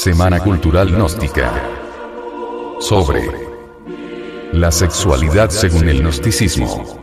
Semana Cultural Gnóstica. Sobre la sexualidad según el gnosticismo.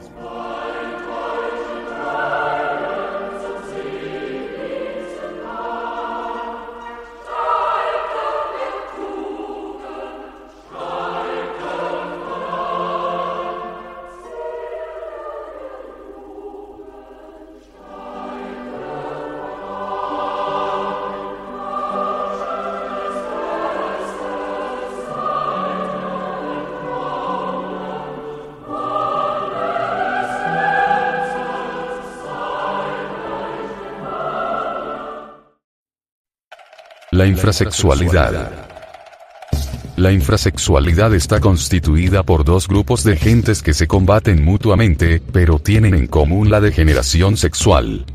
Infrasexualidad. La infrasexualidad está constituida por dos grupos de gentes que se combaten mutuamente, pero tienen en común la degeneración sexual.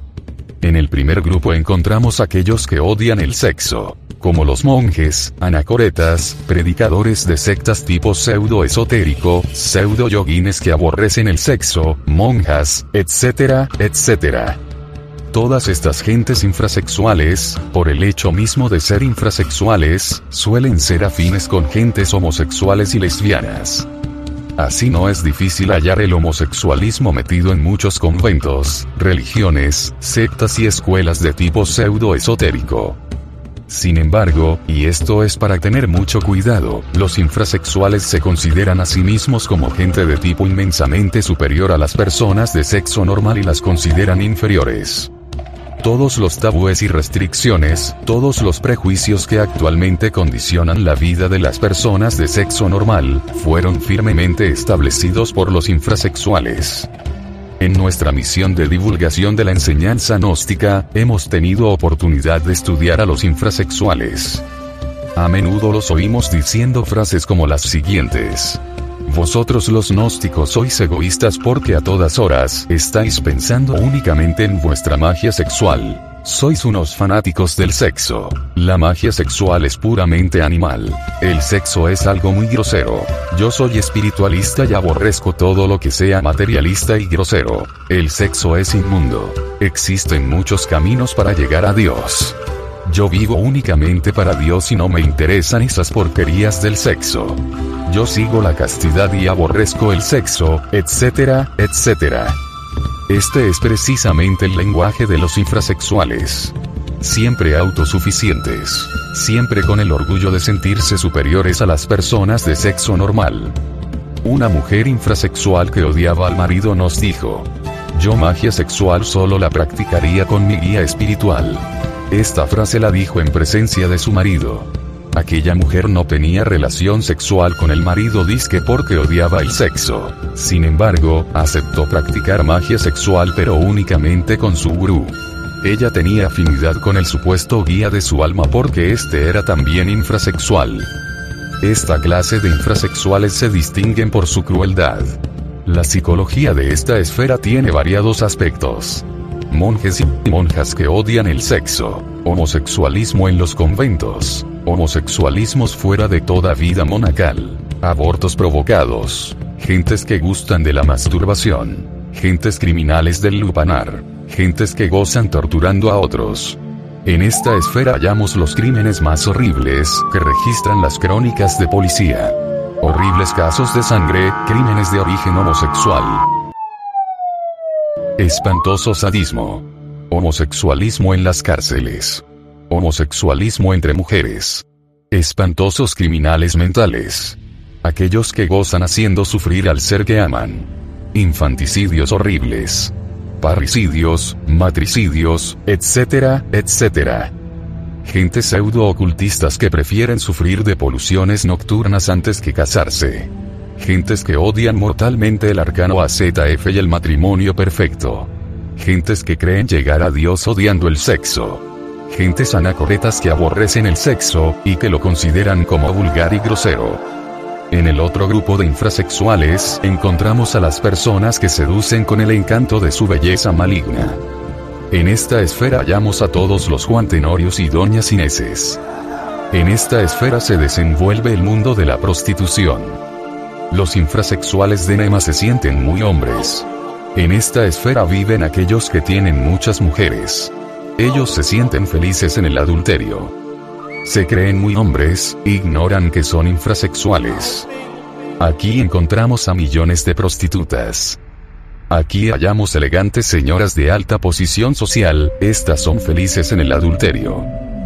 En el primer grupo encontramos aquellos que odian el sexo, como los monjes, anacoretas, predicadores de sectas tipo pseudo-esotérico, pseudo-yoguines que aborrecen el sexo, monjas, etcétera, etcétera. Todas estas gentes infrasexuales, por el hecho mismo de ser infrasexuales, suelen ser afines con gentes homosexuales y lesbianas. Así no es difícil hallar el homosexualismo metido en muchos conventos, religiones, sectas y escuelas de tipo pseudo-esotérico. Sin embargo, y esto es para tener mucho cuidado, los infrasexuales se consideran a sí mismos como gente de tipo inmensamente superior a las personas de sexo normal y las consideran inferiores. Todos los tabúes y restricciones, todos los prejuicios que actualmente condicionan la vida de las personas de sexo normal, fueron firmemente establecidos por los infrasexuales. En nuestra misión de divulgación de la enseñanza gnóstica, hemos tenido oportunidad de estudiar a los infrasexuales. A menudo los oímos diciendo frases como las siguientes. Vosotros los gnósticos sois egoístas porque a todas horas estáis pensando únicamente en vuestra magia sexual. Sois unos fanáticos del sexo. La magia sexual es puramente animal. El sexo es algo muy grosero. Yo soy espiritualista y aborrezco todo lo que sea materialista y grosero. El sexo es inmundo. Existen muchos caminos para llegar a Dios. Yo vivo únicamente para Dios y no me interesan esas porquerías del sexo. Yo sigo la castidad y aborrezco el sexo, etcétera, etcétera. Este es precisamente el lenguaje de los infrasexuales. Siempre autosuficientes. Siempre con el orgullo de sentirse superiores a las personas de sexo normal. Una mujer infrasexual que odiaba al marido nos dijo, yo magia sexual solo la practicaría con mi guía espiritual. Esta frase la dijo en presencia de su marido. Aquella mujer no tenía relación sexual con el marido disque porque odiaba el sexo. Sin embargo, aceptó practicar magia sexual pero únicamente con su gurú. Ella tenía afinidad con el supuesto guía de su alma porque este era también infrasexual. Esta clase de infrasexuales se distinguen por su crueldad. La psicología de esta esfera tiene variados aspectos monjes y monjas que odian el sexo, homosexualismo en los conventos, homosexualismos fuera de toda vida monacal, abortos provocados, gentes que gustan de la masturbación, gentes criminales del lupanar, gentes que gozan torturando a otros. En esta esfera hallamos los crímenes más horribles que registran las crónicas de policía. Horribles casos de sangre, crímenes de origen homosexual, Espantoso sadismo. Homosexualismo en las cárceles. Homosexualismo entre mujeres. Espantosos criminales mentales. Aquellos que gozan haciendo sufrir al ser que aman. Infanticidios horribles. Parricidios, matricidios, etcétera, etcétera. Gente pseudo-ocultistas que prefieren sufrir de poluciones nocturnas antes que casarse. Gentes que odian mortalmente el arcano AZF y el matrimonio perfecto. Gentes que creen llegar a Dios odiando el sexo. Gentes anacoretas que aborrecen el sexo, y que lo consideran como vulgar y grosero. En el otro grupo de infrasexuales, encontramos a las personas que seducen con el encanto de su belleza maligna. En esta esfera hallamos a todos los Juan Tenorios y Doñas Ineses. En esta esfera se desenvuelve el mundo de la prostitución. Los infrasexuales de Nema se sienten muy hombres. En esta esfera viven aquellos que tienen muchas mujeres. Ellos se sienten felices en el adulterio. Se creen muy hombres, ignoran que son infrasexuales. Aquí encontramos a millones de prostitutas. Aquí hallamos elegantes señoras de alta posición social, estas son felices en el adulterio.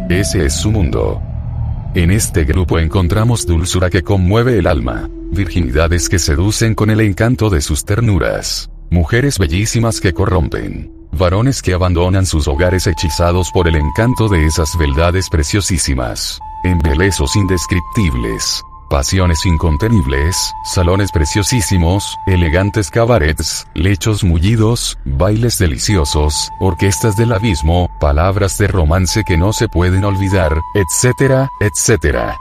Ese es su mundo. En este grupo encontramos dulzura que conmueve el alma, virginidades que seducen con el encanto de sus ternuras, mujeres bellísimas que corrompen, varones que abandonan sus hogares hechizados por el encanto de esas beldades preciosísimas, embelezos indescriptibles, pasiones incontenibles, salones preciosísimos, elegantes cabarets, lechos mullidos, bailes deliciosos, orquestas del abismo, palabras de romance que no se pueden olvidar, etcétera, etcétera.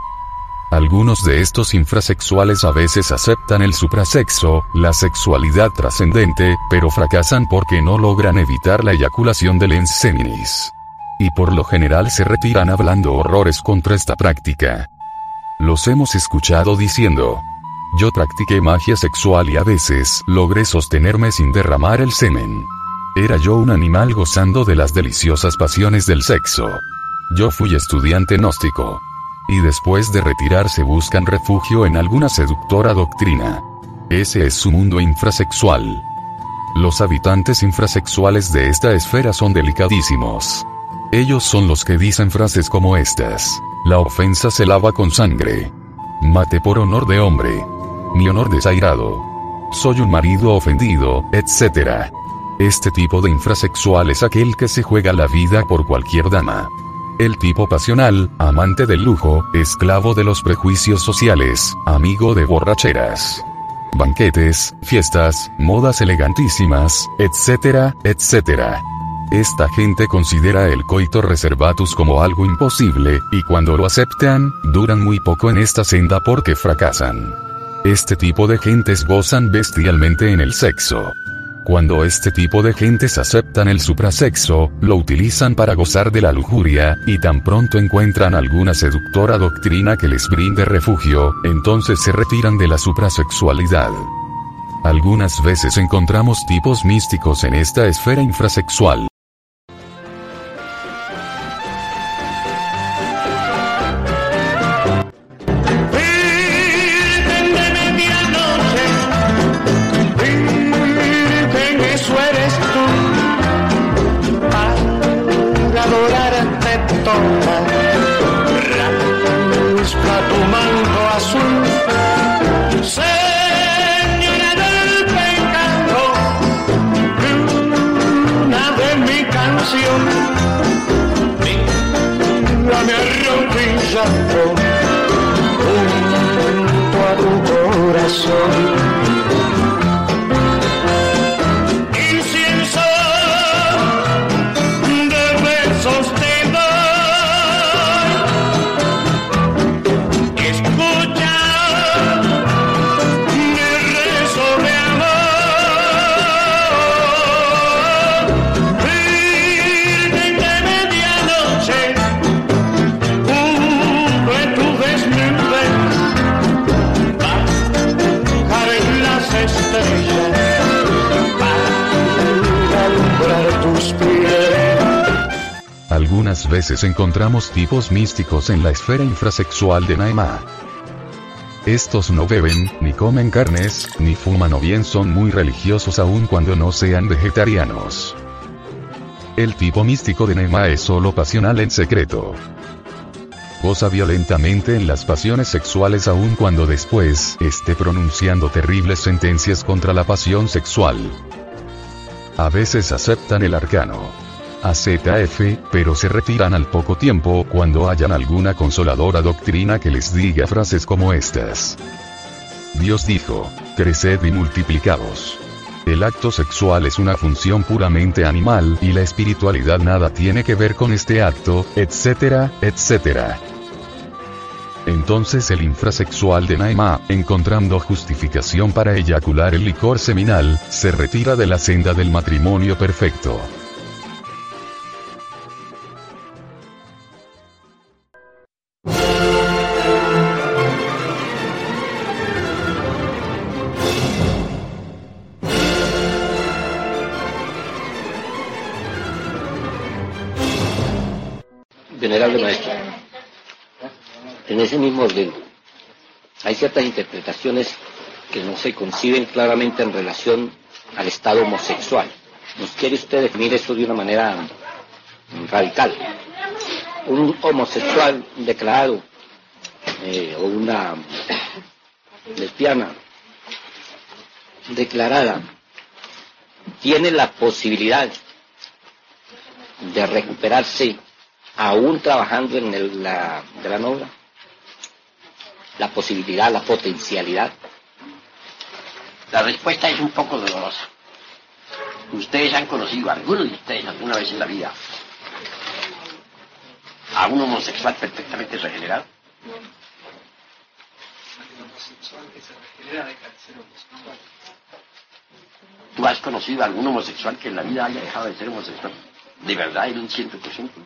Algunos de estos infrasexuales a veces aceptan el suprasexo, la sexualidad trascendente, pero fracasan porque no logran evitar la eyaculación del enseminis. Y por lo general se retiran hablando horrores contra esta práctica. Los hemos escuchado diciendo. Yo practiqué magia sexual y a veces logré sostenerme sin derramar el semen. Era yo un animal gozando de las deliciosas pasiones del sexo. Yo fui estudiante gnóstico. Y después de retirarse buscan refugio en alguna seductora doctrina. Ese es su mundo infrasexual. Los habitantes infrasexuales de esta esfera son delicadísimos. Ellos son los que dicen frases como estas. La ofensa se lava con sangre. Mate por honor de hombre. Mi honor desairado. Soy un marido ofendido, etc. Este tipo de infrasexual es aquel que se juega la vida por cualquier dama. El tipo pasional, amante del lujo, esclavo de los prejuicios sociales, amigo de borracheras. Banquetes, fiestas, modas elegantísimas, etcétera, etcétera. Esta gente considera el coito reservatus como algo imposible, y cuando lo aceptan, duran muy poco en esta senda porque fracasan. Este tipo de gentes gozan bestialmente en el sexo. Cuando este tipo de gentes aceptan el suprasexo, lo utilizan para gozar de la lujuria, y tan pronto encuentran alguna seductora doctrina que les brinde refugio, entonces se retiran de la suprasexualidad. Algunas veces encontramos tipos místicos en esta esfera infrasexual. Veces encontramos tipos místicos en la esfera infrasexual de Naima. Estos no beben, ni comen carnes, ni fuman o bien son muy religiosos aun cuando no sean vegetarianos. El tipo místico de Naima es solo pasional en secreto. Goza violentamente en las pasiones sexuales aun cuando después esté pronunciando terribles sentencias contra la pasión sexual. A veces aceptan el arcano. AZF, pero se retiran al poco tiempo cuando hayan alguna consoladora doctrina que les diga frases como estas. Dios dijo, creced y multiplicaos. El acto sexual es una función puramente animal y la espiritualidad nada tiene que ver con este acto, etcétera, etcétera. Entonces el infrasexual de Naima, encontrando justificación para eyacular el licor seminal, se retira de la senda del matrimonio perfecto. Ciertas interpretaciones que no se conciben claramente en relación al estado homosexual. ¿Nos quiere usted definir eso de una manera radical? Un homosexual declarado eh, o una lesbiana declarada tiene la posibilidad de recuperarse aún trabajando en la gran obra? La posibilidad, la potencialidad. La respuesta es un poco dolorosa. Ustedes han conocido, algunos de ustedes alguna vez en la vida, a un homosexual perfectamente regenerado. ¿Tú has conocido a algún homosexual que en la vida haya dejado de ser homosexual? ¿De verdad en un ciento por ciento?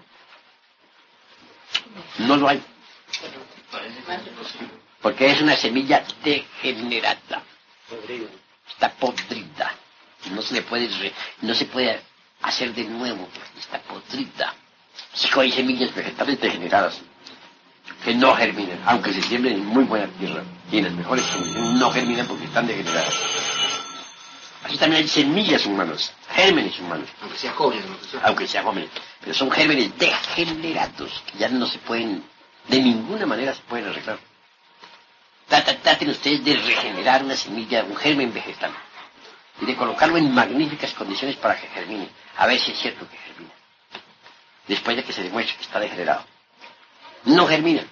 No lo hay. Porque es una semilla degenerada. Está podrida. No se le puede, re- no se puede hacer de nuevo porque está podrida. Sí que hay semillas vegetales degeneradas que no germinan, aunque se siembren en muy buena tierra y en las mejores condiciones, no germinan porque están degeneradas. Así también hay semillas humanas, gérmenes humanos, Aunque sea joven, aunque sean jóvenes, pero son gérmenes degenerados que ya no se pueden, de ninguna manera se pueden arreglar. Traten ustedes de regenerar una semilla, un germen vegetal, y de colocarlo en magníficas condiciones para que germine, a ver si es cierto que germina, después de que se demuestre que está degenerado. No germina.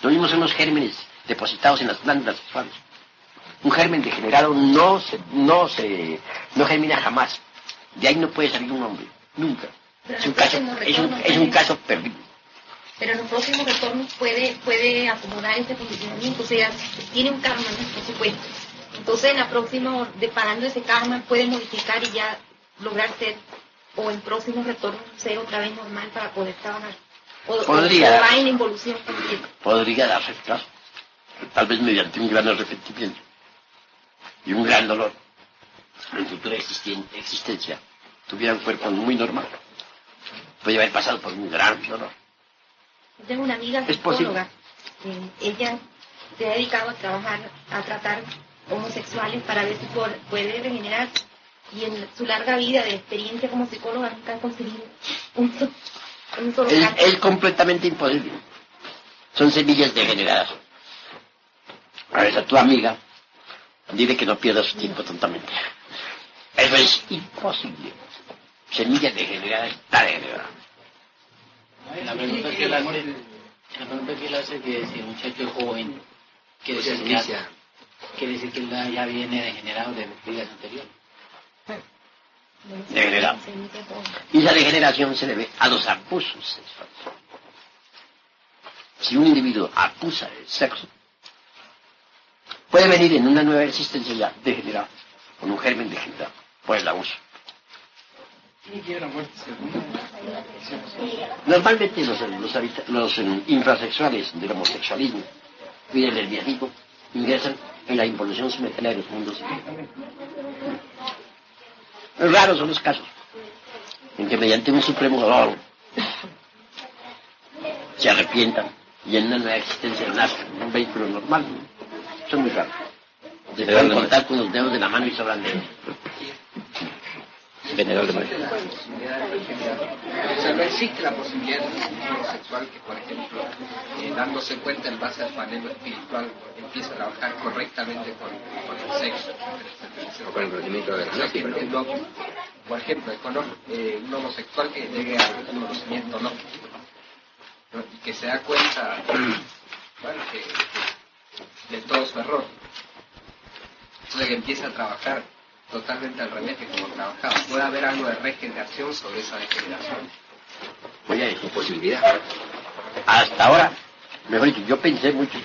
Lo mismo son los gérmenes depositados en las glándulas sexuales. Un germen degenerado no se, no se, no germina jamás. De ahí no puede salir un hombre, nunca. Es un caso, es un, es un caso perdido. Pero en los próximos retornos puede, puede acomodar este condicionamiento, o sea, tiene un karma, ¿no? por supuesto. Entonces en la próxima, deparando ese karma, puede modificar y ya lograr ser, o en próximos retornos, ser otra vez normal para poder trabajar. O, Podría. o va en involución también. Podría darse el caso. Tal vez mediante un gran arrepentimiento y un gran dolor en futura existencia tuviera un cuerpo muy normal. Puede haber pasado por un gran dolor. Yo Tengo una amiga psicóloga, eh, ella se ha dedicado a trabajar, a tratar homosexuales para ver si por- puede regenerar y en su larga vida de experiencia como psicóloga nunca ha conseguido un, un solo Es, es completamente imposible. Son semillas degeneradas. A ver, a tu amiga, dile que no pierda su tiempo tontamente. Eso es imposible. Semilla degenerada está degenerada. La pregunta que él hace, la pregunta que él hace que si el muchacho es joven, quiere decir, inicia. que, quiere decir que él ya- ya viene degenerado de vidas anteriores. degenerado. Y esa degeneración se debe a los abusos sexuales. Si un individuo abusa del sexo, puede venir en una nueva existencia ya degenerada, con un germen degenerado, por el abuso. Normalmente los, los, los, eh, infrasexuales del homosexualismo y del lesbianismo ingresan en la involución simultánea de los mundos. Raros son los casos en que mediante un supremo dolor se arrepientan y en una nueva existencia nazcan un vehículo normal. Son muy raros. Se pueden contar con los dedos de la mano y sobran dedos. Venerablemente. O sea, no existe la posibilidad de un individuo sexual que, por ejemplo, eh, dándose cuenta en base a su anhelo espiritual, empiece a trabajar correctamente con, con el sexo. O con el conocimiento de la que, por ejemplo. eh, un homosexual que llegue al conocimiento no, ¿no? y que se da cuenta bueno, que, que de todo su error. Entonces que empieza a trabajar totalmente al revés que como trabajaba. Puede haber algo de regeneración sobre esa degeneración. Voy a decir, Posibilidad. hasta ahora, mejor dicho, yo pensé mucho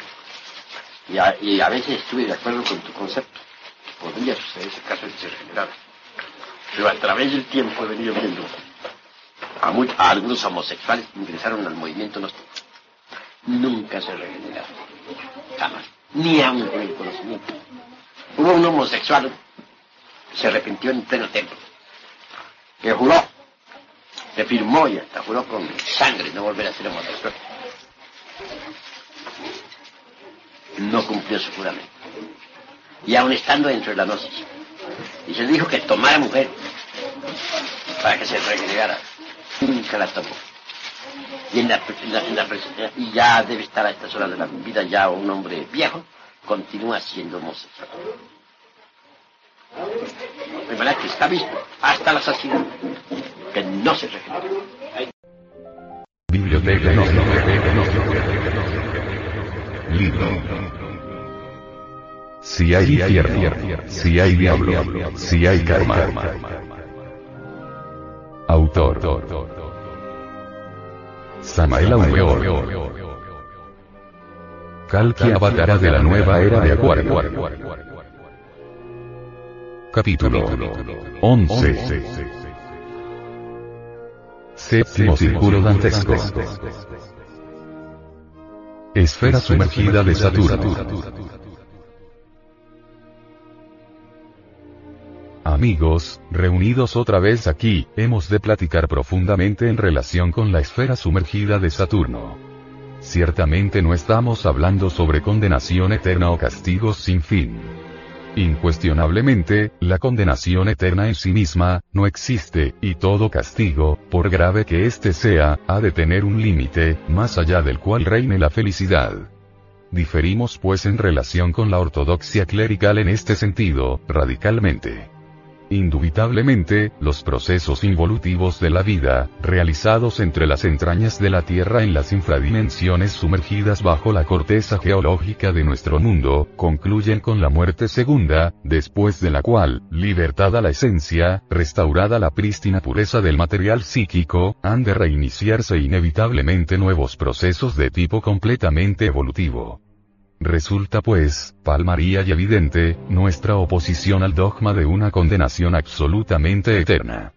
y a, y a veces estuve de acuerdo con tu concepto. Podría suceder ese caso de ser generado. Pero a través del tiempo he venido viendo a, mu- a algunos homosexuales que ingresaron al movimiento gnóstico. Nunca se regeneraron. Jamás. Ni aun con el conocimiento. Hubo un homosexual se arrepintió en pleno templo. Que juró se firmó y hasta juró con sangre no volver a ser homosexual. no cumplió su juramento. Y aún estando dentro de la gnosis. Y se dijo que tomara mujer para que se regenerara. Nunca la tomó. Y, en la, y ya debe estar a estas horas de la vida ya un hombre viejo, continúa siendo homosexual. Que está visto hasta la saciedad que no se regenera. Biblioteca no, Libro. Si hay infierno, si hay diablo, si hay karma. Autor. Samael Aumeor. Kalki Avatara de la nueva era de Acuario. Capítulo 11. Séptimo círculo dantesco. Esfera sumergida de Saturno. Amigos, reunidos otra vez aquí, hemos de platicar profundamente en relación con la esfera sumergida de Saturno. Ciertamente no estamos hablando sobre condenación eterna o castigos sin fin. Incuestionablemente, la condenación eterna en sí misma, no existe, y todo castigo, por grave que éste sea, ha de tener un límite, más allá del cual reine la felicidad. Diferimos pues en relación con la ortodoxia clerical en este sentido, radicalmente. Indubitablemente, los procesos involutivos de la vida, realizados entre las entrañas de la Tierra en las infradimensiones sumergidas bajo la corteza geológica de nuestro mundo, concluyen con la muerte segunda, después de la cual, libertada la esencia, restaurada la prístina pureza del material psíquico, han de reiniciarse inevitablemente nuevos procesos de tipo completamente evolutivo. Resulta pues, palmaría y evidente, nuestra oposición al dogma de una condenación absolutamente eterna.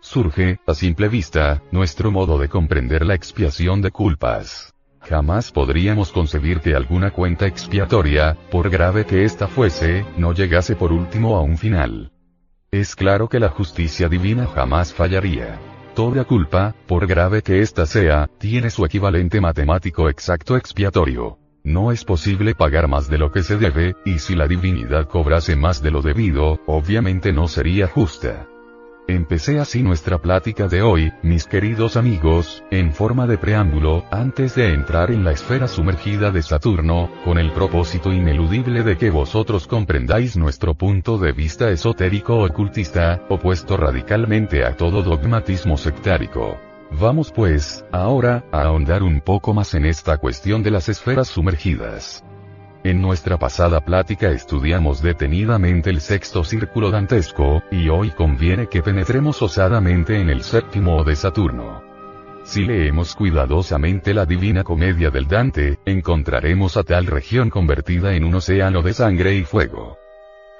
Surge, a simple vista, nuestro modo de comprender la expiación de culpas. Jamás podríamos concebir que alguna cuenta expiatoria, por grave que ésta fuese, no llegase por último a un final. Es claro que la justicia divina jamás fallaría. Toda culpa, por grave que ésta sea, tiene su equivalente matemático exacto expiatorio. No es posible pagar más de lo que se debe, y si la divinidad cobrase más de lo debido, obviamente no sería justa. Empecé así nuestra plática de hoy, mis queridos amigos, en forma de preámbulo, antes de entrar en la esfera sumergida de Saturno, con el propósito ineludible de que vosotros comprendáis nuestro punto de vista esotérico ocultista, opuesto radicalmente a todo dogmatismo sectárico. Vamos pues, ahora, a ahondar un poco más en esta cuestión de las esferas sumergidas. En nuestra pasada plática estudiamos detenidamente el sexto círculo dantesco, y hoy conviene que penetremos osadamente en el séptimo de Saturno. Si leemos cuidadosamente la Divina Comedia del Dante, encontraremos a tal región convertida en un océano de sangre y fuego.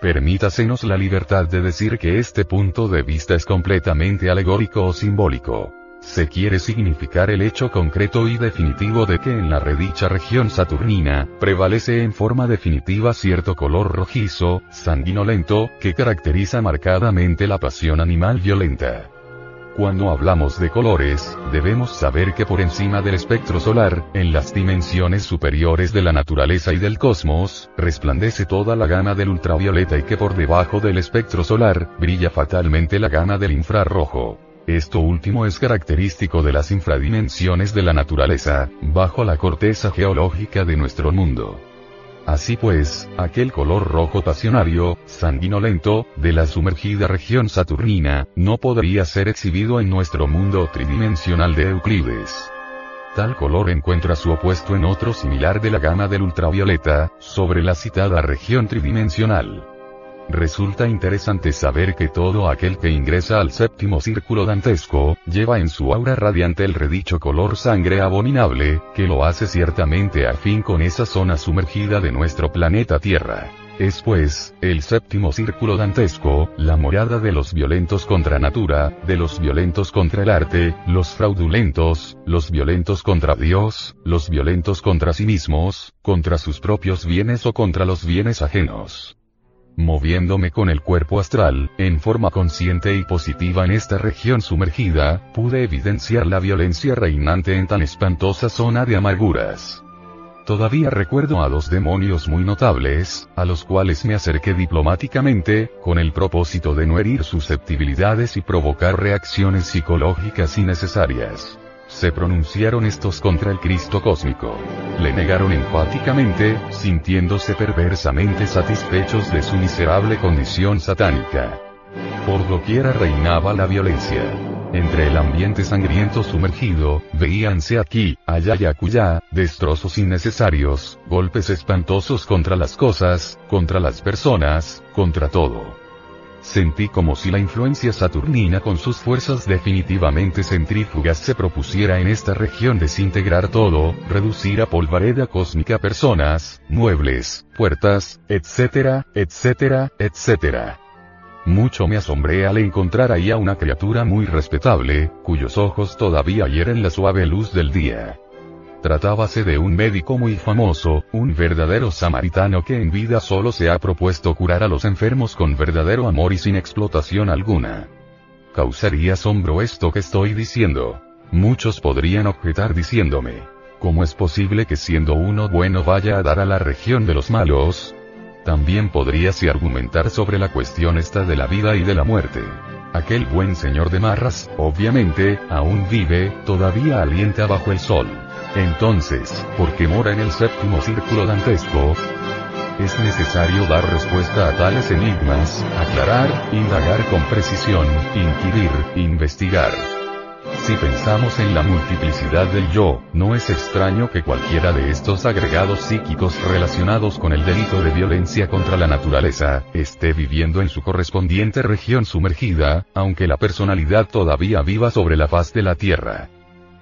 Permítasenos la libertad de decir que este punto de vista es completamente alegórico o simbólico. Se quiere significar el hecho concreto y definitivo de que en la redicha región saturnina, prevalece en forma definitiva cierto color rojizo, sanguinolento, que caracteriza marcadamente la pasión animal violenta. Cuando hablamos de colores, debemos saber que por encima del espectro solar, en las dimensiones superiores de la naturaleza y del cosmos, resplandece toda la gama del ultravioleta y que por debajo del espectro solar, brilla fatalmente la gama del infrarrojo. Esto último es característico de las infradimensiones de la naturaleza, bajo la corteza geológica de nuestro mundo. Así pues, aquel color rojo pasionario, sanguinolento, de la sumergida región saturnina, no podría ser exhibido en nuestro mundo tridimensional de Euclides. Tal color encuentra su opuesto en otro similar de la gama del ultravioleta, sobre la citada región tridimensional. Resulta interesante saber que todo aquel que ingresa al séptimo círculo dantesco, lleva en su aura radiante el redicho color sangre abominable, que lo hace ciertamente afín con esa zona sumergida de nuestro planeta Tierra. Es pues, el séptimo círculo dantesco, la morada de los violentos contra natura, de los violentos contra el arte, los fraudulentos, los violentos contra Dios, los violentos contra sí mismos, contra sus propios bienes o contra los bienes ajenos moviéndome con el cuerpo astral, en forma consciente y positiva en esta región sumergida, pude evidenciar la violencia reinante en tan espantosa zona de amarguras. Todavía recuerdo a dos demonios muy notables, a los cuales me acerqué diplomáticamente, con el propósito de no herir susceptibilidades y provocar reacciones psicológicas innecesarias. Se pronunciaron estos contra el Cristo cósmico. Le negaron enfáticamente, sintiéndose perversamente satisfechos de su miserable condición satánica. Por doquiera reinaba la violencia. Entre el ambiente sangriento sumergido, veíanse aquí, allá y acullá, destrozos innecesarios, golpes espantosos contra las cosas, contra las personas, contra todo. Sentí como si la influencia saturnina con sus fuerzas definitivamente centrífugas se propusiera en esta región desintegrar todo, reducir a polvareda cósmica personas, muebles, puertas, etcétera, etcétera, etcétera. Mucho me asombré al encontrar ahí a una criatura muy respetable, cuyos ojos todavía hieren la suave luz del día. Tratábase de un médico muy famoso, un verdadero samaritano que en vida solo se ha propuesto curar a los enfermos con verdadero amor y sin explotación alguna. Causaría asombro esto que estoy diciendo. Muchos podrían objetar diciéndome, ¿cómo es posible que siendo uno bueno vaya a dar a la región de los malos? También podríase argumentar sobre la cuestión esta de la vida y de la muerte. Aquel buen señor de Marras, obviamente, aún vive, todavía alienta bajo el sol. Entonces, ¿por qué mora en el séptimo círculo dantesco? Es necesario dar respuesta a tales enigmas, aclarar, indagar con precisión, inquirir, investigar. Si pensamos en la multiplicidad del yo, no es extraño que cualquiera de estos agregados psíquicos relacionados con el delito de violencia contra la naturaleza, esté viviendo en su correspondiente región sumergida, aunque la personalidad todavía viva sobre la faz de la Tierra.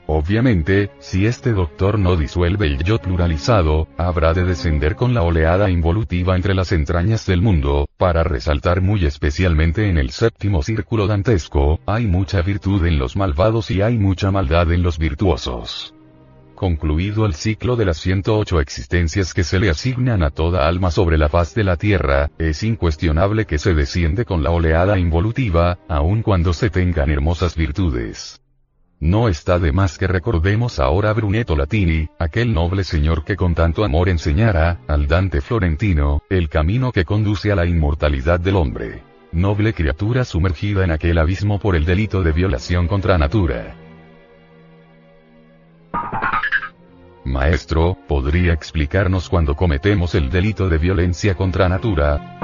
Obviamente, si este doctor no disuelve el yo pluralizado, habrá de descender con la oleada involutiva entre las entrañas del mundo, para resaltar muy especialmente en el séptimo círculo dantesco, hay mucha virtud en los malvados y hay mucha maldad en los virtuosos. Concluido el ciclo de las 108 existencias que se le asignan a toda alma sobre la faz de la Tierra, es incuestionable que se desciende con la oleada involutiva, aun cuando se tengan hermosas virtudes. No está de más que recordemos ahora a Brunetto Latini, aquel noble señor que con tanto amor enseñara, al Dante Florentino, el camino que conduce a la inmortalidad del hombre. Noble criatura sumergida en aquel abismo por el delito de violación contra natura. Maestro, ¿podría explicarnos cuando cometemos el delito de violencia contra natura?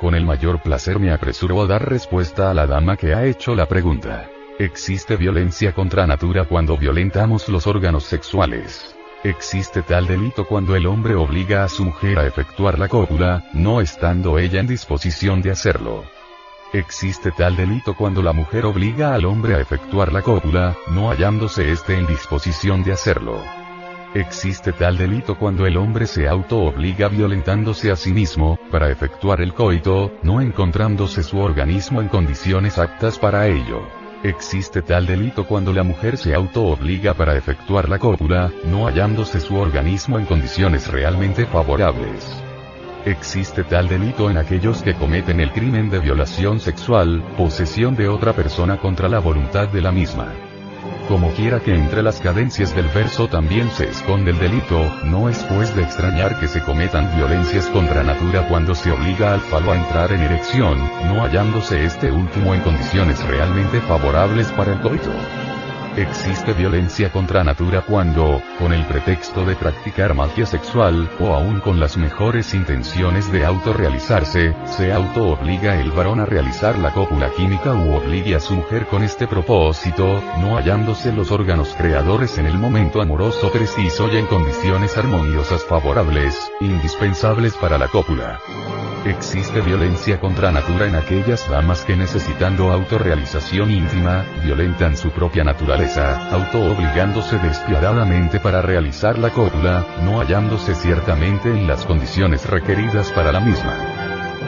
Con el mayor placer me apresuro a dar respuesta a la dama que ha hecho la pregunta. Existe violencia contra natura cuando violentamos los órganos sexuales. Existe tal delito cuando el hombre obliga a su mujer a efectuar la cópula, no estando ella en disposición de hacerlo. Existe tal delito cuando la mujer obliga al hombre a efectuar la cópula, no hallándose éste en disposición de hacerlo. Existe tal delito cuando el hombre se auto-obliga violentándose a sí mismo, para efectuar el coito, no encontrándose su organismo en condiciones aptas para ello. Existe tal delito cuando la mujer se auto-obliga para efectuar la cópula, no hallándose su organismo en condiciones realmente favorables. Existe tal delito en aquellos que cometen el crimen de violación sexual, posesión de otra persona contra la voluntad de la misma. Como quiera que entre las cadencias del verso también se esconde el delito, no es pues de extrañar que se cometan violencias contra natura cuando se obliga al falo a entrar en erección, no hallándose este último en condiciones realmente favorables para el coito. Existe violencia contra natura cuando, con el pretexto de practicar magia sexual, o aún con las mejores intenciones de autorrealizarse, se auto-obliga el varón a realizar la cópula química u obligue a su mujer con este propósito, no hallándose los órganos creadores en el momento amoroso preciso y en condiciones armoniosas favorables, indispensables para la cópula. Existe violencia contra natura en aquellas damas que necesitando autorrealización íntima, violentan su propia naturaleza, auto-obligándose despiadadamente para realizar la cópula, no hallándose ciertamente en las condiciones requeridas para la misma.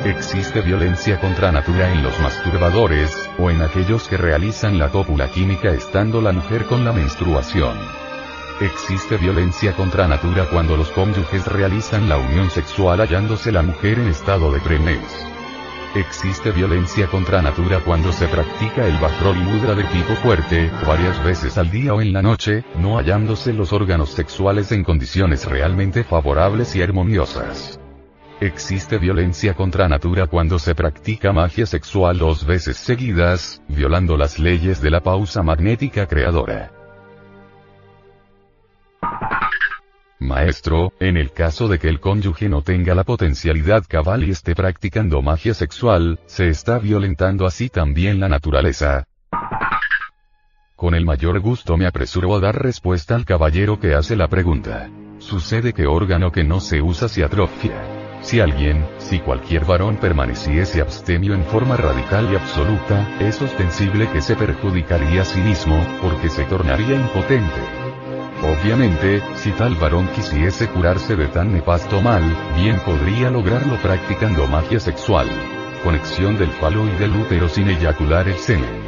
Existe violencia contra natura en los masturbadores, o en aquellos que realizan la cópula química estando la mujer con la menstruación. Existe violencia contra natura cuando los cónyuges realizan la unión sexual hallándose la mujer en estado de premes. Existe violencia contra natura cuando se practica el Bajrol mudra de tipo fuerte, varias veces al día o en la noche, no hallándose los órganos sexuales en condiciones realmente favorables y armoniosas. Existe violencia contra natura cuando se practica magia sexual dos veces seguidas, violando las leyes de la pausa magnética creadora. Maestro, en el caso de que el cónyuge no tenga la potencialidad cabal y esté practicando magia sexual, se está violentando así también la naturaleza. Con el mayor gusto me apresuro a dar respuesta al caballero que hace la pregunta. Sucede que órgano que no se usa se atrofia. Si alguien, si cualquier varón permaneciese abstemio en forma radical y absoluta, es ostensible que se perjudicaría a sí mismo, porque se tornaría impotente. Obviamente, si tal varón quisiese curarse de tan nefasto mal, bien podría lograrlo practicando magia sexual. Conexión del falo y del útero sin eyacular el semen.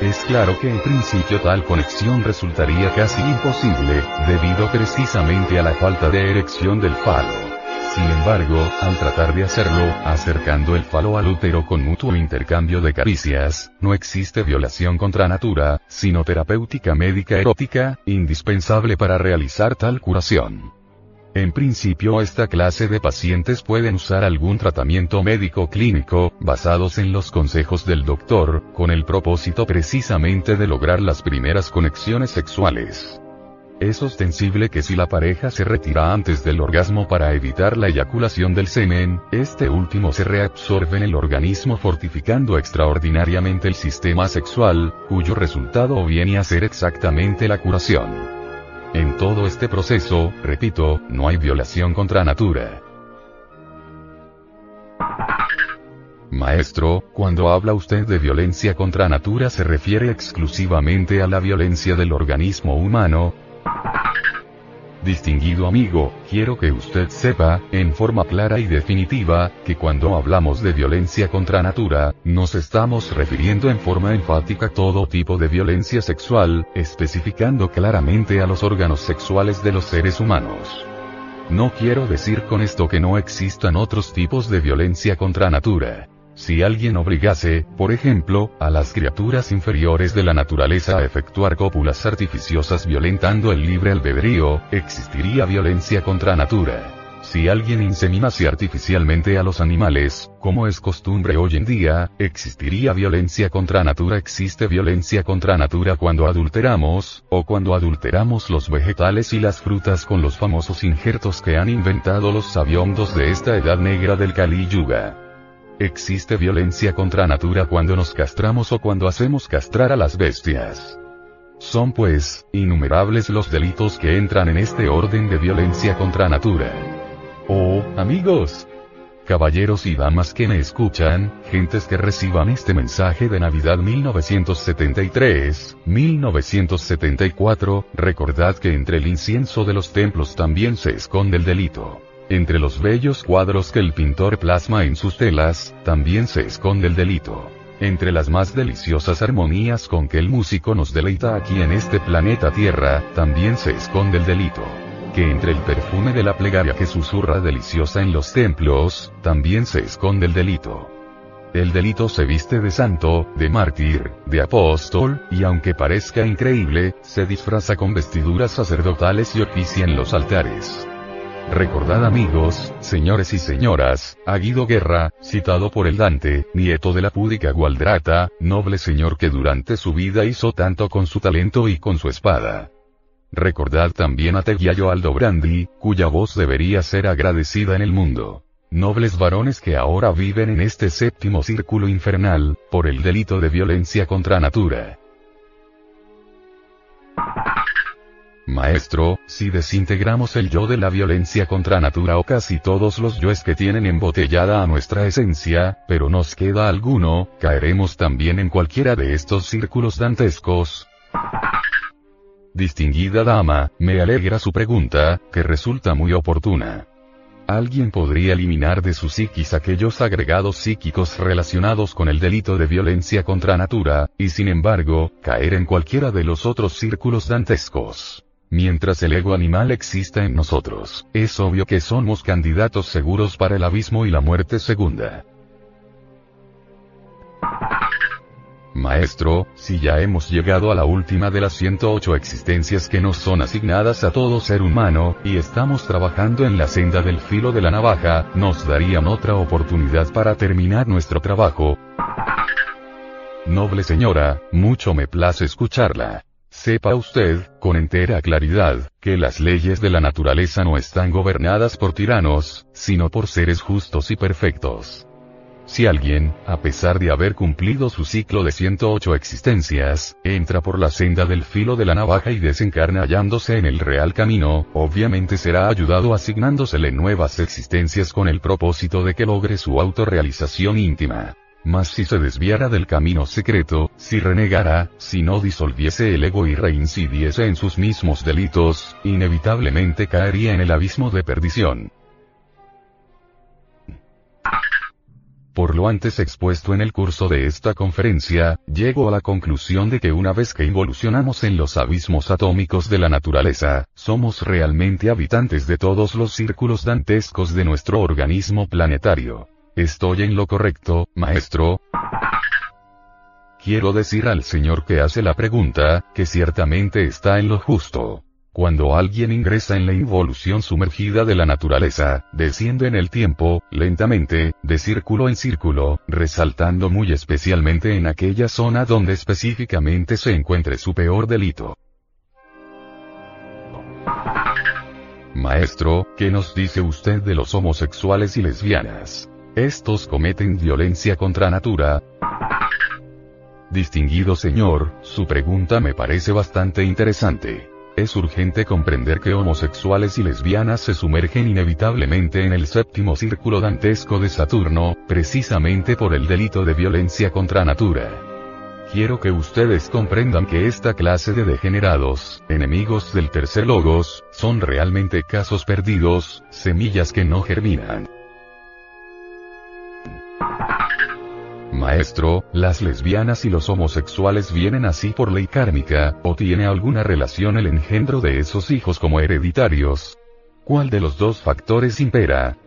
Es claro que en principio tal conexión resultaría casi imposible, debido precisamente a la falta de erección del falo. Sin embargo, al tratar de hacerlo, acercando el falo al útero con mutuo intercambio de caricias, no existe violación contra natura, sino terapéutica médica erótica, indispensable para realizar tal curación. En principio esta clase de pacientes pueden usar algún tratamiento médico clínico, basados en los consejos del doctor, con el propósito precisamente de lograr las primeras conexiones sexuales. Es ostensible que si la pareja se retira antes del orgasmo para evitar la eyaculación del semen, este último se reabsorbe en el organismo fortificando extraordinariamente el sistema sexual, cuyo resultado viene a ser exactamente la curación. En todo este proceso, repito, no hay violación contra natura. Maestro, cuando habla usted de violencia contra natura se refiere exclusivamente a la violencia del organismo humano, Distinguido amigo, quiero que usted sepa, en forma clara y definitiva, que cuando hablamos de violencia contra natura, nos estamos refiriendo en forma enfática a todo tipo de violencia sexual, especificando claramente a los órganos sexuales de los seres humanos. No quiero decir con esto que no existan otros tipos de violencia contra natura. Si alguien obligase, por ejemplo, a las criaturas inferiores de la naturaleza a efectuar cópulas artificiosas violentando el libre albedrío, existiría violencia contra natura. Si alguien inseminase artificialmente a los animales, como es costumbre hoy en día, existiría violencia contra natura. Existe violencia contra natura cuando adulteramos, o cuando adulteramos los vegetales y las frutas con los famosos injertos que han inventado los sabiondos de esta edad negra del Kali Yuga. Existe violencia contra natura cuando nos castramos o cuando hacemos castrar a las bestias. Son pues, innumerables los delitos que entran en este orden de violencia contra natura. Oh, amigos, caballeros y damas que me escuchan, gentes que reciban este mensaje de Navidad 1973, 1974, recordad que entre el incienso de los templos también se esconde el delito. Entre los bellos cuadros que el pintor plasma en sus telas, también se esconde el delito. Entre las más deliciosas armonías con que el músico nos deleita aquí en este planeta Tierra, también se esconde el delito. Que entre el perfume de la plegaria que susurra deliciosa en los templos, también se esconde el delito. El delito se viste de santo, de mártir, de apóstol, y aunque parezca increíble, se disfraza con vestiduras sacerdotales y oficia en los altares. Recordad amigos, señores y señoras, a Guido Guerra, citado por el Dante, nieto de la púdica Gualdrata, noble señor que durante su vida hizo tanto con su talento y con su espada. Recordad también a Teguiayo Aldobrandi, cuya voz debería ser agradecida en el mundo. Nobles varones que ahora viven en este séptimo círculo infernal, por el delito de violencia contra natura. Maestro, si desintegramos el yo de la violencia contra natura o casi todos los yoes que tienen embotellada a nuestra esencia, pero nos queda alguno, caeremos también en cualquiera de estos círculos dantescos. Distinguida dama, me alegra su pregunta, que resulta muy oportuna. Alguien podría eliminar de su psiquis aquellos agregados psíquicos relacionados con el delito de violencia contra natura, y sin embargo, caer en cualquiera de los otros círculos dantescos. Mientras el ego animal exista en nosotros, es obvio que somos candidatos seguros para el abismo y la muerte segunda. Maestro, si ya hemos llegado a la última de las 108 existencias que nos son asignadas a todo ser humano, y estamos trabajando en la senda del filo de la navaja, nos darían otra oportunidad para terminar nuestro trabajo. Noble señora, mucho me place escucharla. Sepa usted, con entera claridad, que las leyes de la naturaleza no están gobernadas por tiranos, sino por seres justos y perfectos. Si alguien, a pesar de haber cumplido su ciclo de 108 existencias, entra por la senda del filo de la navaja y desencarna hallándose en el real camino, obviamente será ayudado asignándosele nuevas existencias con el propósito de que logre su autorrealización íntima. Mas si se desviara del camino secreto, si renegara, si no disolviese el ego y reincidiese en sus mismos delitos, inevitablemente caería en el abismo de perdición. Por lo antes expuesto en el curso de esta conferencia, llego a la conclusión de que una vez que involucionamos en los abismos atómicos de la naturaleza, somos realmente habitantes de todos los círculos dantescos de nuestro organismo planetario. ¿Estoy en lo correcto, maestro? Quiero decir al señor que hace la pregunta, que ciertamente está en lo justo. Cuando alguien ingresa en la involución sumergida de la naturaleza, desciende en el tiempo, lentamente, de círculo en círculo, resaltando muy especialmente en aquella zona donde específicamente se encuentre su peor delito. Maestro, ¿qué nos dice usted de los homosexuales y lesbianas? Estos cometen violencia contra natura. Distinguido señor, su pregunta me parece bastante interesante. Es urgente comprender que homosexuales y lesbianas se sumergen inevitablemente en el séptimo círculo dantesco de Saturno, precisamente por el delito de violencia contra natura. Quiero que ustedes comprendan que esta clase de degenerados, enemigos del tercer logos, son realmente casos perdidos, semillas que no germinan. Maestro, las lesbianas y los homosexuales vienen así por ley kármica, o tiene alguna relación el engendro de esos hijos como hereditarios. ¿Cuál de los dos factores impera?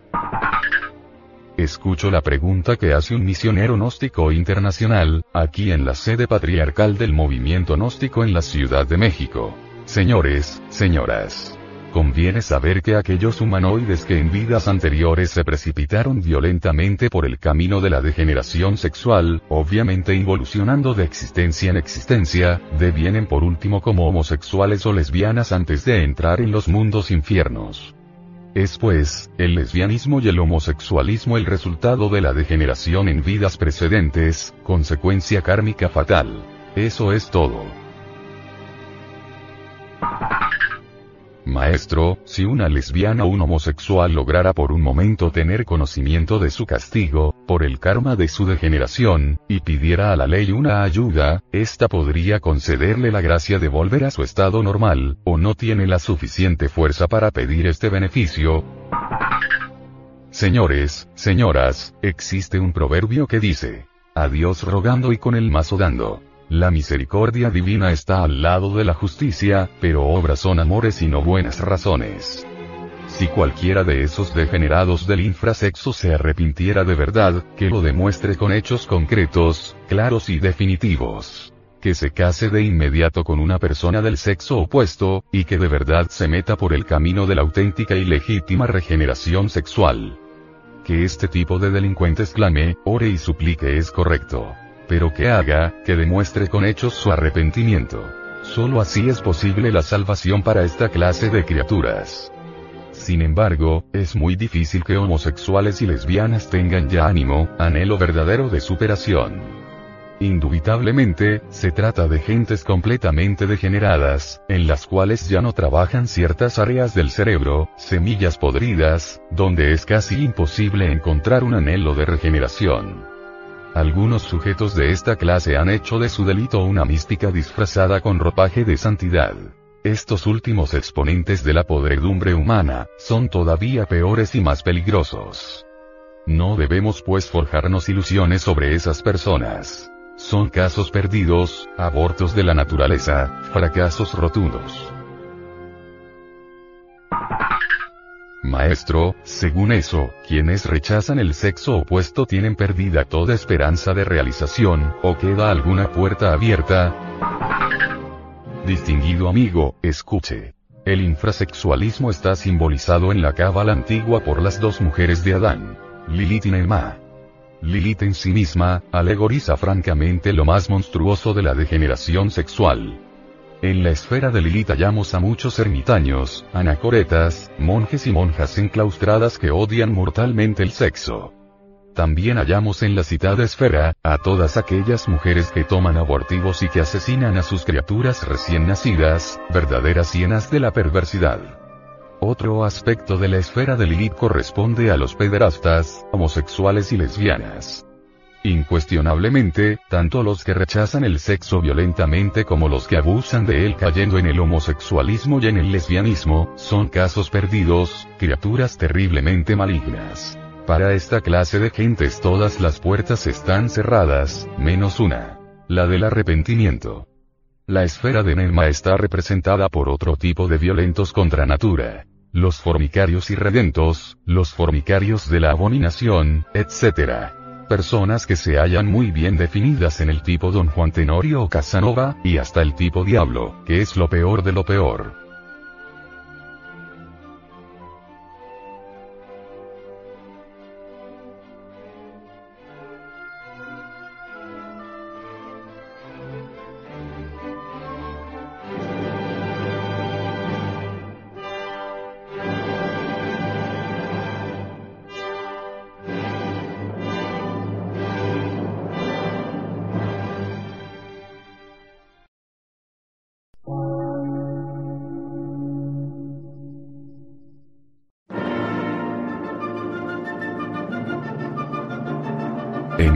Escucho la pregunta que hace un misionero gnóstico internacional, aquí en la sede patriarcal del movimiento gnóstico en la Ciudad de México. Señores, señoras. Conviene saber que aquellos humanoides que en vidas anteriores se precipitaron violentamente por el camino de la degeneración sexual, obviamente involucionando de existencia en existencia, devienen por último como homosexuales o lesbianas antes de entrar en los mundos infiernos. Es pues, el lesbianismo y el homosexualismo el resultado de la degeneración en vidas precedentes, consecuencia kármica fatal. Eso es todo. Maestro, si una lesbiana o un homosexual lograra por un momento tener conocimiento de su castigo, por el karma de su degeneración, y pidiera a la ley una ayuda, ésta podría concederle la gracia de volver a su estado normal, o no tiene la suficiente fuerza para pedir este beneficio. Señores, señoras, existe un proverbio que dice, a Dios rogando y con el mazo dando. La misericordia divina está al lado de la justicia, pero obras son amores y no buenas razones. Si cualquiera de esos degenerados del infrasexo se arrepintiera de verdad, que lo demuestre con hechos concretos, claros y definitivos. Que se case de inmediato con una persona del sexo opuesto, y que de verdad se meta por el camino de la auténtica y legítima regeneración sexual. Que este tipo de delincuentes clame, ore y suplique es correcto pero que haga, que demuestre con hechos su arrepentimiento. Solo así es posible la salvación para esta clase de criaturas. Sin embargo, es muy difícil que homosexuales y lesbianas tengan ya ánimo, anhelo verdadero de superación. Indubitablemente, se trata de gentes completamente degeneradas, en las cuales ya no trabajan ciertas áreas del cerebro, semillas podridas, donde es casi imposible encontrar un anhelo de regeneración. Algunos sujetos de esta clase han hecho de su delito una mística disfrazada con ropaje de santidad. Estos últimos exponentes de la podredumbre humana, son todavía peores y más peligrosos. No debemos pues forjarnos ilusiones sobre esas personas. Son casos perdidos, abortos de la naturaleza, fracasos rotundos. Maestro, según eso, quienes rechazan el sexo opuesto tienen perdida toda esperanza de realización, o queda alguna puerta abierta. Distinguido amigo, escuche. El infrasexualismo está simbolizado en la cábala antigua por las dos mujeres de Adán, Lilith y Nema. Lilith en sí misma, alegoriza francamente lo más monstruoso de la degeneración sexual. En la esfera de Lilith hallamos a muchos ermitaños, anacoretas, monjes y monjas enclaustradas que odian mortalmente el sexo. También hallamos en la citada esfera, a todas aquellas mujeres que toman abortivos y que asesinan a sus criaturas recién nacidas, verdaderas hienas de la perversidad. Otro aspecto de la esfera de Lilith corresponde a los pederastas, homosexuales y lesbianas. Incuestionablemente, tanto los que rechazan el sexo violentamente como los que abusan de él cayendo en el homosexualismo y en el lesbianismo, son casos perdidos, criaturas terriblemente malignas. Para esta clase de gentes todas las puertas están cerradas, menos una. La del arrepentimiento. La esfera de Nema está representada por otro tipo de violentos contra natura. Los formicarios irredentos, los formicarios de la abominación, etc personas que se hallan muy bien definidas en el tipo Don Juan Tenorio o Casanova, y hasta el tipo Diablo, que es lo peor de lo peor.